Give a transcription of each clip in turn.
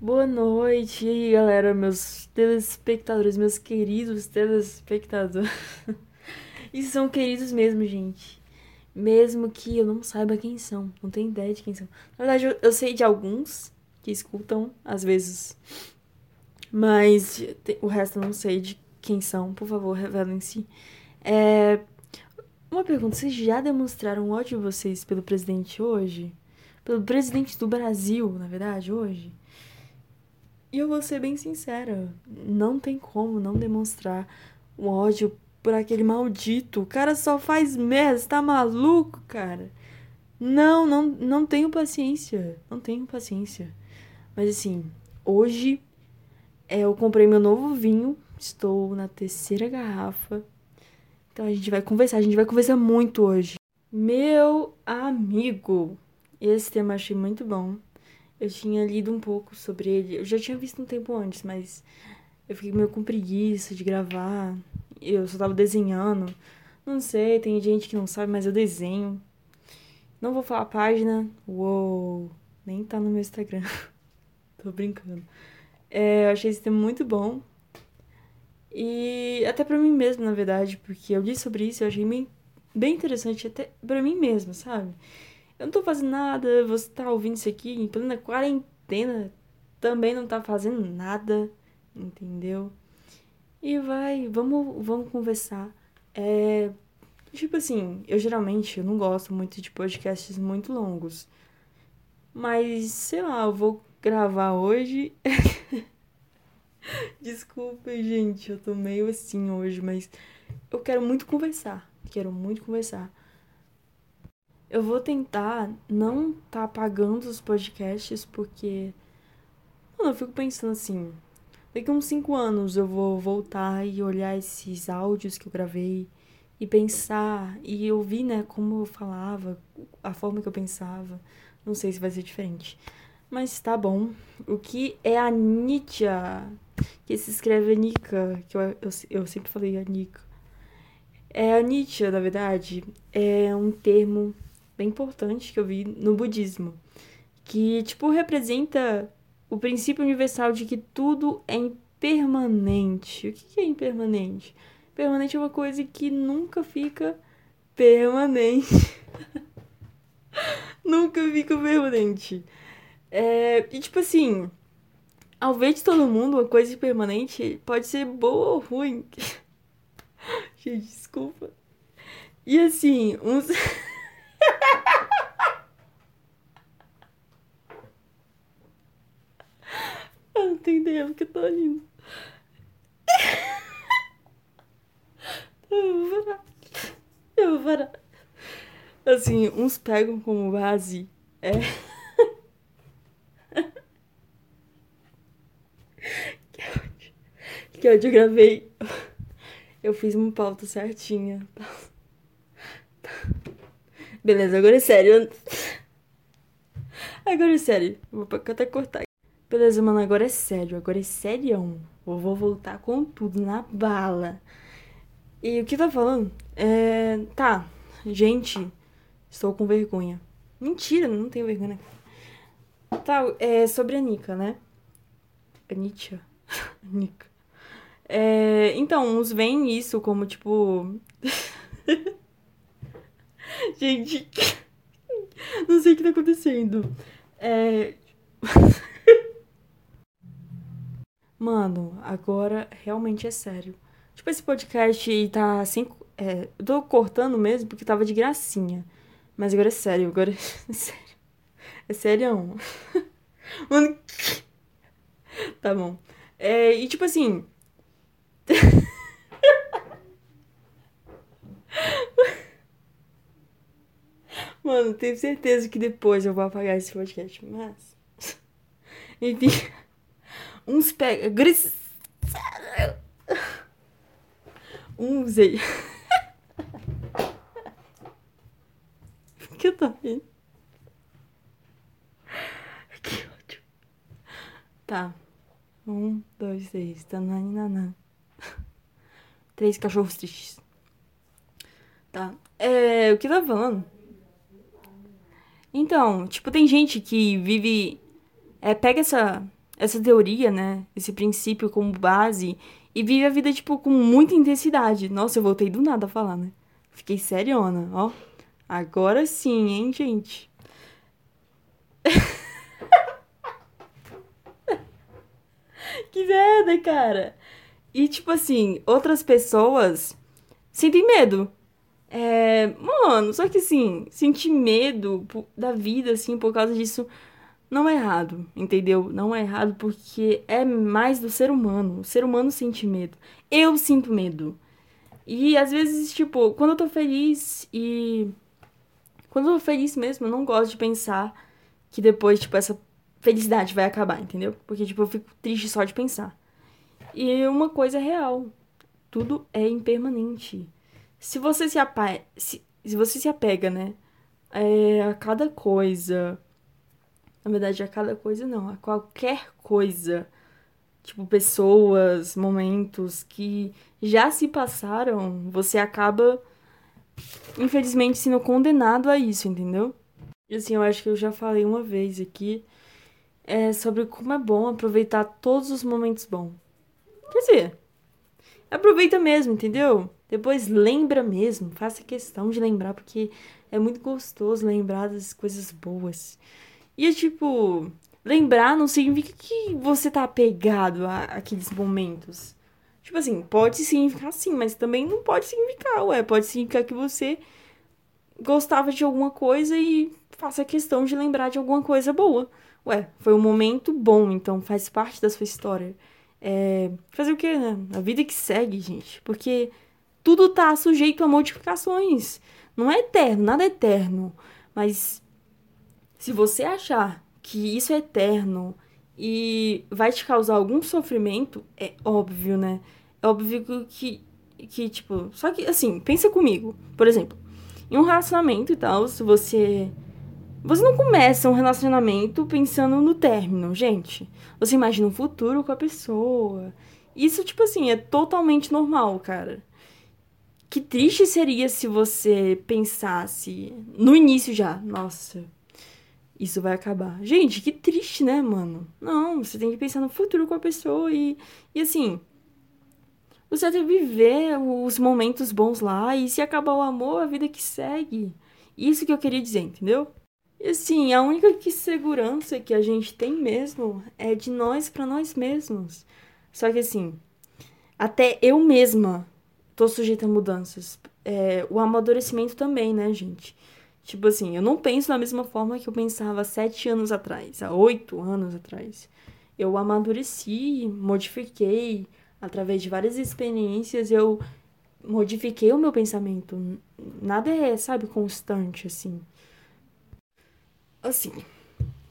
Boa noite, e aí, galera, meus telespectadores, meus queridos telespectadores. E são queridos mesmo, gente. Mesmo que eu não saiba quem são, não tenho ideia de quem são. Na verdade, eu, eu sei de alguns que escutam, às vezes. Mas o resto eu não sei de quem são. Por favor, revelem-se. É... Uma pergunta: vocês já demonstraram ódio de vocês pelo presidente hoje? Pelo presidente do Brasil, na verdade, hoje? E eu vou ser bem sincera: não tem como não demonstrar um ódio por aquele maldito. O cara só faz merda, tá maluco, cara? Não, não, não tenho paciência. Não tenho paciência. Mas assim, hoje é, eu comprei meu novo vinho. Estou na terceira garrafa. Então a gente vai conversar. A gente vai conversar muito hoje. Meu amigo. Esse tema achei muito bom. Eu tinha lido um pouco sobre ele. Eu já tinha visto um tempo antes, mas eu fiquei meio com preguiça de gravar. Eu só tava desenhando. Não sei, tem gente que não sabe, mas eu desenho. Não vou falar a página. Uou, nem tá no meu Instagram. Tô brincando. É, eu achei esse tema muito bom. E até pra mim mesmo, na verdade, porque eu li sobre isso e achei bem, bem interessante, até pra mim mesmo, sabe? Eu não tô fazendo nada, você tá ouvindo isso aqui em plena quarentena, também não tá fazendo nada, entendeu? E vai, vamos, vamos conversar. É, tipo assim, eu geralmente eu não gosto muito de podcasts muito longos. Mas, sei lá, eu vou gravar hoje. Desculpa, gente, eu tô meio assim hoje, mas eu quero muito conversar. Quero muito conversar. Eu vou tentar não tá apagando os podcasts, porque. Mano, eu fico pensando assim. Daqui uns 5 anos eu vou voltar e olhar esses áudios que eu gravei e pensar e ouvir, né, como eu falava, a forma que eu pensava. Não sei se vai ser diferente. Mas tá bom. O que é a Nietzsche? Que se escreve Nika, que eu, eu, eu sempre falei a Nika. É a Nietzsche, na verdade, é um termo bem importante que eu vi no budismo. Que, tipo, representa o princípio universal de que tudo é impermanente. O que é impermanente? Permanente é uma coisa que nunca fica permanente. nunca fica permanente. É, e tipo assim, ao ver de todo mundo uma coisa impermanente pode ser boa ou ruim. Gente, desculpa. E assim, uns. Ideia porque eu tô rindo. Eu vou parar. Eu vou parar. Assim, uns pegam como base. É. Que eu gravei. Eu fiz uma pauta certinha. Beleza, agora é sério. Agora é sério. Vou até cortar. Beleza, mano, agora é sério, agora é serião. Eu vou voltar com tudo na bala. E o que tá falando? É. Tá, gente, estou com vergonha. Mentira, não tenho vergonha. Tá, é sobre a Nika, né? A Nietzsche. Nika. É, então, uns veem isso como tipo. gente, não sei o que tá acontecendo. É. Mano, agora realmente é sério. Tipo, esse podcast tá assim. É, eu tô cortando mesmo porque tava de gracinha. Mas agora é sério, agora é sério. É sério. Mano. Tá bom. É, e tipo assim. Mano, tenho certeza que depois eu vou apagar esse podcast, mas. Enfim. Uns pega. Gris... Uns aí. que eu tô? Que ódio. Tá. Um, dois, três. Tananana. Três cachorros tristes. Tá. É. O que tava falando? Então, tipo, tem gente que vive. É, pega essa essa teoria, né? Esse princípio como base e vive a vida, tipo, com muita intensidade. Nossa, eu voltei do nada a falar, né? Fiquei seriona, ó. Agora sim, hein, gente? que merda, cara. E, tipo assim, outras pessoas sentem medo. É, mano, só que assim, sentir medo da vida, assim, por causa disso, não é errado, entendeu? Não é errado porque é mais do ser humano. O ser humano sente medo. Eu sinto medo. E às vezes, tipo, quando eu tô feliz e. Quando eu tô feliz mesmo, eu não gosto de pensar que depois, tipo, essa felicidade vai acabar, entendeu? Porque, tipo, eu fico triste só de pensar. E uma coisa é real. Tudo é impermanente. Se você se, apa se, se você se apega, né? É, a cada coisa na verdade, a cada coisa não, a qualquer coisa. Tipo, pessoas, momentos que já se passaram, você acaba, infelizmente, sendo condenado a isso, entendeu? E assim, eu acho que eu já falei uma vez aqui é, sobre como é bom aproveitar todos os momentos bons. Quer dizer, aproveita mesmo, entendeu? Depois lembra mesmo, faça questão de lembrar, porque é muito gostoso lembrar das coisas boas. E é tipo, lembrar não significa que você tá apegado a aqueles momentos. Tipo assim, pode significar sim, mas também não pode significar, ué. Pode significar que você gostava de alguma coisa e faça questão de lembrar de alguma coisa boa. Ué, foi um momento bom, então faz parte da sua história. É, fazer o quê, né? A vida que segue, gente. Porque tudo tá sujeito a modificações. Não é eterno, nada é eterno. Mas se você achar que isso é eterno e vai te causar algum sofrimento, é óbvio, né? É óbvio que, que tipo. Só que, assim, pensa comigo. Por exemplo, em um relacionamento e tal, se você. Você não começa um relacionamento pensando no término, gente. Você imagina um futuro com a pessoa. Isso, tipo assim, é totalmente normal, cara. Que triste seria se você pensasse no início já, nossa, isso vai acabar. Gente, que triste, né, mano? Não, você tem que pensar no futuro com a pessoa e, e assim. Você tem que viver os momentos bons lá e se acabar o amor, a vida que segue. Isso que eu queria dizer, entendeu? E assim, a única que segurança que a gente tem mesmo é de nós para nós mesmos. Só que assim, até eu mesma tô sujeita a mudanças. É, o amadurecimento também, né, gente? Tipo assim, eu não penso da mesma forma que eu pensava sete anos atrás, há oito anos atrás. Eu amadureci, modifiquei, através de várias experiências, eu modifiquei o meu pensamento. Nada é, sabe, constante, assim. Assim,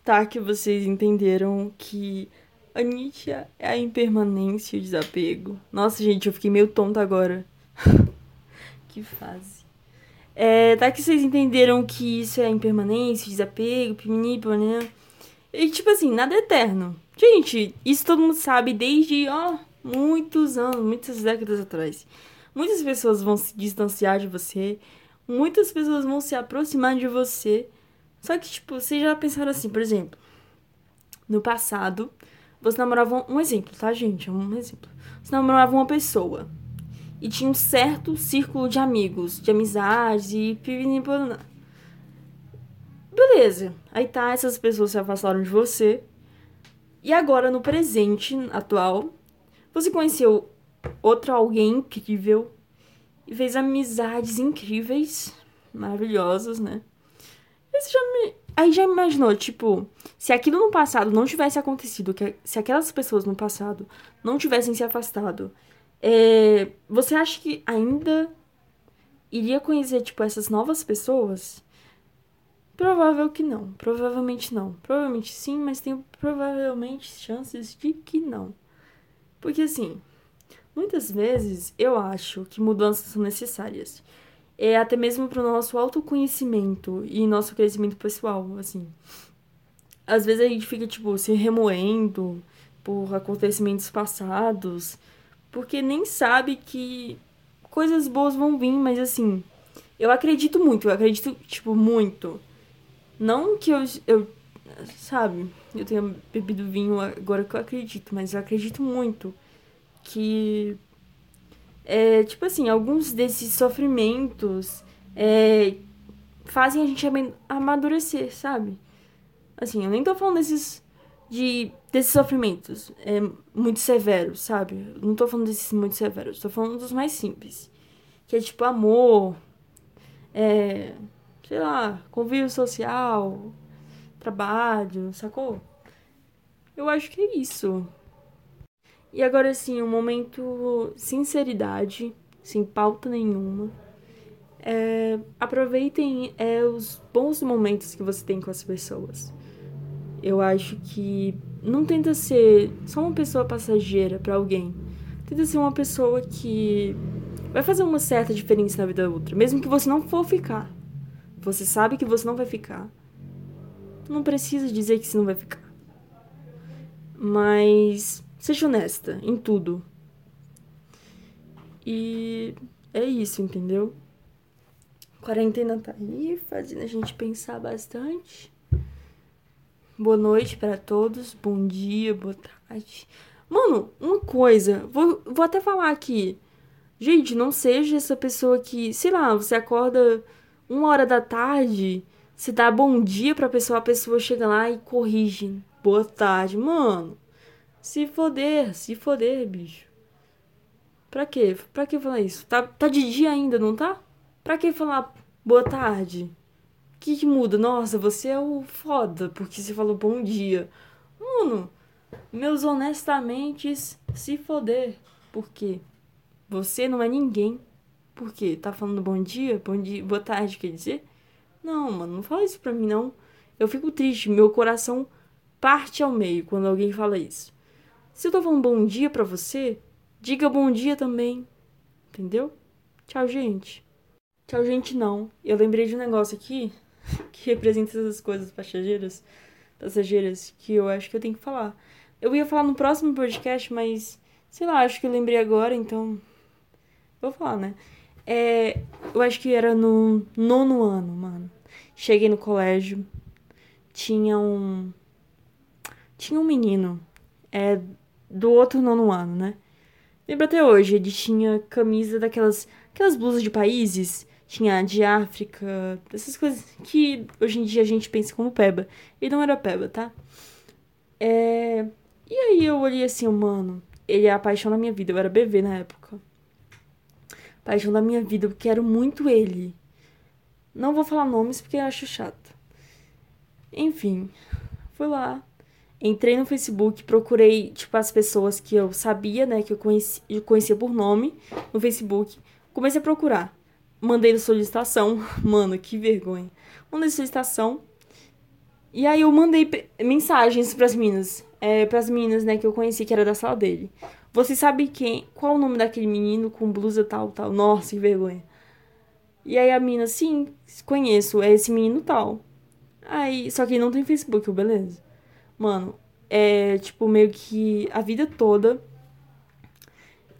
tá que vocês entenderam que a Nietzsche é a impermanência e o desapego. Nossa, gente, eu fiquei meio tonta agora. que fase. É, tá que vocês entenderam que isso é impermanência, desapego, pimini, né? E tipo assim, nada é eterno. Gente, isso todo mundo sabe desde, ó, muitos anos, muitas décadas atrás. Muitas pessoas vão se distanciar de você, muitas pessoas vão se aproximar de você. Só que, tipo, vocês já pensaram assim, por exemplo, no passado, você namorava um exemplo, tá, gente? Um exemplo. Você namorava uma pessoa e tinha um certo círculo de amigos, de amizades e Beleza. Aí tá, essas pessoas se afastaram de você. E agora, no presente atual, você conheceu outro alguém incrível e fez amizades incríveis, maravilhosas, né? Você já me... Aí já imaginou, tipo, se aquilo no passado não tivesse acontecido, se aquelas pessoas no passado não tivessem se afastado é, você acha que ainda iria conhecer, tipo, essas novas pessoas? Provável que não. Provavelmente não. Provavelmente sim, mas tem provavelmente chances de que não. Porque assim, muitas vezes eu acho que mudanças são necessárias. É até mesmo para o nosso autoconhecimento e nosso crescimento pessoal, assim. Às vezes a gente fica, tipo, se remoendo por acontecimentos passados porque nem sabe que coisas boas vão vir, mas assim, eu acredito muito, eu acredito, tipo, muito. Não que eu, eu sabe, eu tenha bebido vinho agora que eu acredito, mas eu acredito muito que é, tipo assim, alguns desses sofrimentos é, fazem a gente amadurecer, sabe? Assim, eu nem tô falando desses de desses sofrimentos é, muito severos, sabe? não tô falando desses muito severos, tô falando dos mais simples. Que é tipo amor, é, sei lá, convívio social, trabalho, sacou? Eu acho que é isso. E agora sim, um momento sinceridade, sem pauta nenhuma. É, aproveitem é, os bons momentos que você tem com as pessoas. Eu acho que não tenta ser só uma pessoa passageira para alguém. Tenta ser uma pessoa que vai fazer uma certa diferença na vida da outra, mesmo que você não for ficar. Você sabe que você não vai ficar. Não precisa dizer que você não vai ficar. Mas seja honesta em tudo. E é isso, entendeu? Quarentena tá aí, fazendo a gente pensar bastante. Boa noite para todos, bom dia, boa tarde. Mano, uma coisa, vou, vou até falar aqui. Gente, não seja essa pessoa que, sei lá, você acorda uma hora da tarde, você dá bom dia pra pessoa, a pessoa chega lá e corrige. Boa tarde, mano. Se foder, se foder, bicho. Pra quê? Pra que falar isso? Tá, tá de dia ainda, não tá? Pra que falar boa tarde? Que, que muda? Nossa, você é o foda, porque você falou bom dia. Mano, meus honestamente se foder. Por quê? Você não é ninguém. Por quê? Tá falando bom dia? Bom dia, boa tarde, quer dizer? Não, mano, não fala isso pra mim, não. Eu fico triste, meu coração parte ao meio quando alguém fala isso. Se eu tô falando bom dia pra você, diga bom dia também. Entendeu? Tchau, gente. Tchau, gente, não. Eu lembrei de um negócio aqui que representa essas coisas passageiras, passageiras que eu acho que eu tenho que falar. Eu ia falar no próximo podcast, mas sei lá, acho que eu lembrei agora, então vou falar, né? É, eu acho que era no nono ano, mano. Cheguei no colégio, tinha um tinha um menino é do outro nono ano, né? Lembro até hoje, ele tinha camisa daquelas aquelas blusas de países tinha de África, essas coisas que hoje em dia a gente pensa como peba. E não era peba, tá? É... E aí eu olhei assim, mano, ele é a paixão da minha vida. Eu era bebê na época. Paixão da minha vida, eu quero muito ele. Não vou falar nomes porque eu acho chato. Enfim, fui lá. Entrei no Facebook, procurei, tipo, as pessoas que eu sabia, né, que eu, eu conhecia por nome no Facebook. Comecei a procurar. Mandei solicitação. Mano, que vergonha. Mandei solicitação. E aí eu mandei mensagens pras meninas. É, pras meninas, né, que eu conheci, que era da sala dele. Você sabe quem? Qual o nome daquele menino com blusa tal, tal? Nossa, que vergonha. E aí a mina, sim, conheço, é esse menino tal. Aí, só que não tem Facebook, beleza. Mano, é tipo meio que a vida toda.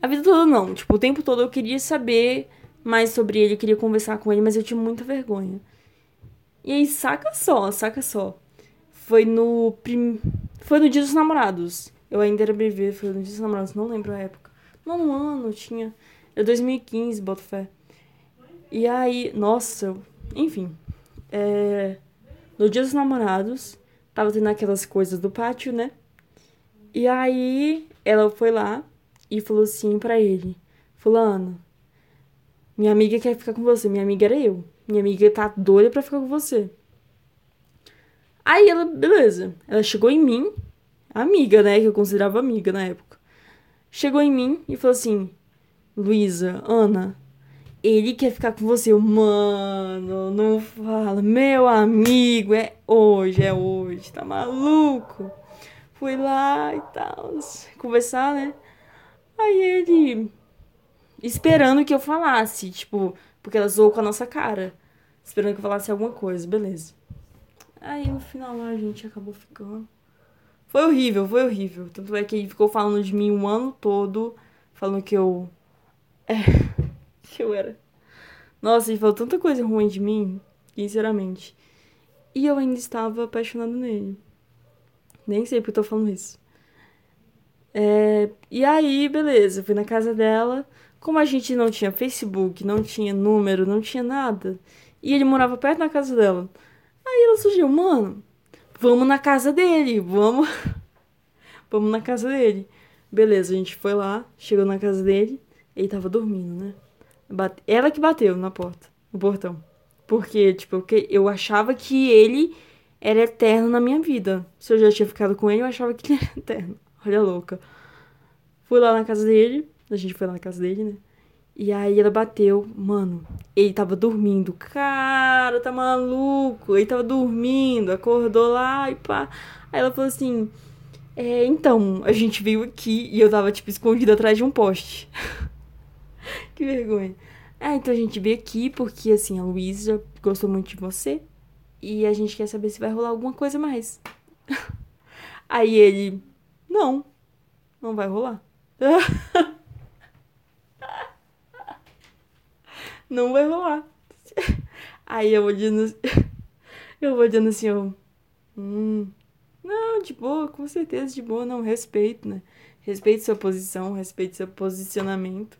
A vida toda não, tipo, o tempo todo eu queria saber mais sobre ele, eu queria conversar com ele, mas eu tinha muita vergonha. E aí, saca só, saca só. Foi no prim... foi no Dia dos Namorados. Eu ainda era bebê, foi no Dia dos Namorados, não lembro a época. Não, ano, tinha. Era 2015, boto fé. E aí, nossa, enfim. É... No Dia dos Namorados, tava tendo aquelas coisas do pátio, né? E aí, ela foi lá e falou assim para ele: Fulano, minha amiga quer ficar com você. Minha amiga era eu. Minha amiga tá doida pra ficar com você. Aí ela, beleza. Ela chegou em mim, amiga, né? Que eu considerava amiga na época. Chegou em mim e falou assim: Luísa, Ana, ele quer ficar com você. Eu, mano, não fala. Meu amigo, é hoje, é hoje. Tá maluco? Fui lá e tal, conversar, né? Aí ele esperando que eu falasse, tipo, porque ela zoou com a nossa cara. Esperando que eu falasse alguma coisa, beleza. Aí no final a gente acabou ficando. Foi horrível, foi horrível. Tanto é que ele ficou falando de mim um ano todo, falando que eu. É. que eu era. Nossa, ele falou tanta coisa ruim de mim, sinceramente. E eu ainda estava apaixonado nele. Nem sei porque eu tô falando isso. É, e aí, beleza, fui na casa dela. Como a gente não tinha Facebook, não tinha número, não tinha nada, e ele morava perto da casa dela. Aí ela surgiu, mano, vamos na casa dele, vamos. vamos na casa dele. Beleza, a gente foi lá, chegou na casa dele, ele tava dormindo, né? Bate... Ela que bateu na porta, no portão. Porque, tipo, eu achava que ele era eterno na minha vida. Se eu já tinha ficado com ele, eu achava que ele era eterno. Olha louca. Fui lá na casa dele, a gente foi lá na casa dele, né? E aí ela bateu, mano, ele tava dormindo. Cara, tá maluco? Ele tava dormindo, acordou lá e pá. Aí ela falou assim: É, então, a gente veio aqui e eu tava, tipo, escondida atrás de um poste. que vergonha. Ah, então a gente veio aqui porque, assim, a Luísa gostou muito de você e a gente quer saber se vai rolar alguma coisa mais. Aí ele: Não, não vai rolar. não vai rolar. Aí eu vou dizendo, eu vou dizendo assim, eu, hum, não, de boa, com certeza, de boa, não, respeito, né? Respeito sua posição, respeito seu posicionamento.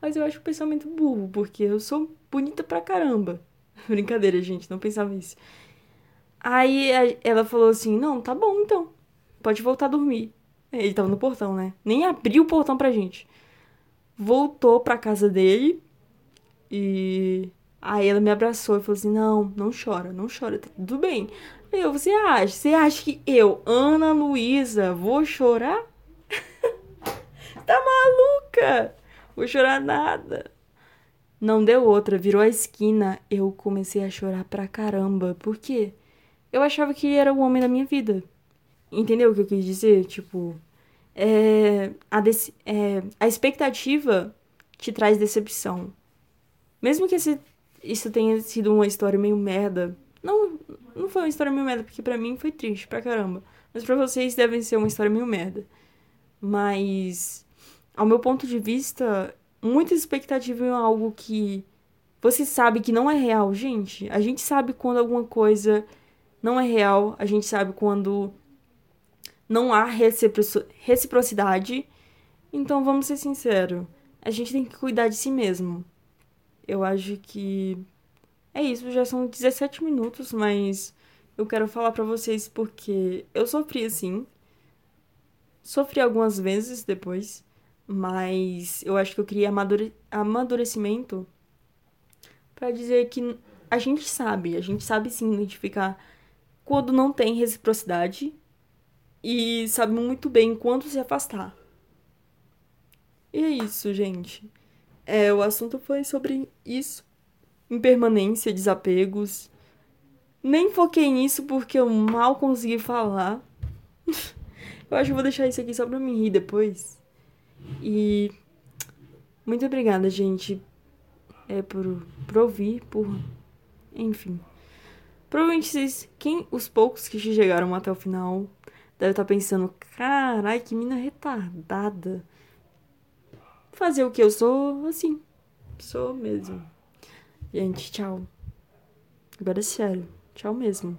Mas eu acho o pensamento burro, porque eu sou bonita pra caramba. Brincadeira, gente, não pensava isso. Aí ela falou assim: Não, tá bom então. Pode voltar a dormir. Ele tava no portão, né? Nem abriu o portão pra gente. Voltou pra casa dele e. Aí ela me abraçou e falou assim: Não, não chora, não chora, tá tudo bem. Eu, você acha? Você acha que eu, Ana Luísa, vou chorar? tá maluca? Vou chorar nada. Não deu outra, virou a esquina, eu comecei a chorar pra caramba. Por quê? Eu achava que ele era o homem da minha vida. Entendeu o que eu quis dizer? Tipo, é, a, é, a expectativa te traz decepção. Mesmo que esse, isso tenha sido uma história meio merda. Não, não foi uma história meio merda, porque para mim foi triste pra caramba. Mas para vocês devem ser uma história meio merda. Mas, ao meu ponto de vista, muita expectativa em algo que você sabe que não é real. Gente, a gente sabe quando alguma coisa não é real, a gente sabe quando não há reciprocidade. Então vamos ser sinceros, a gente tem que cuidar de si mesmo. Eu acho que é isso, já são 17 minutos, mas eu quero falar para vocês porque eu sofri assim. Sofri algumas vezes depois, mas eu acho que eu queria amadure amadurecimento para dizer que a gente sabe, a gente sabe sim identificar quando não tem reciprocidade e sabe muito bem quando se afastar. E é isso, gente. É, o assunto foi sobre isso. Impermanência, desapegos. Nem foquei nisso porque eu mal consegui falar. eu acho que vou deixar isso aqui só pra me rir depois. E muito obrigada, gente, é, por, por ouvir, por. Enfim. Provavelmente vocês, quem, os poucos que chegaram até o final, devem estar pensando: carai, que mina retardada. Fazer o que eu sou, assim. Sou mesmo. Gente, tchau. Agora é sério. Tchau mesmo.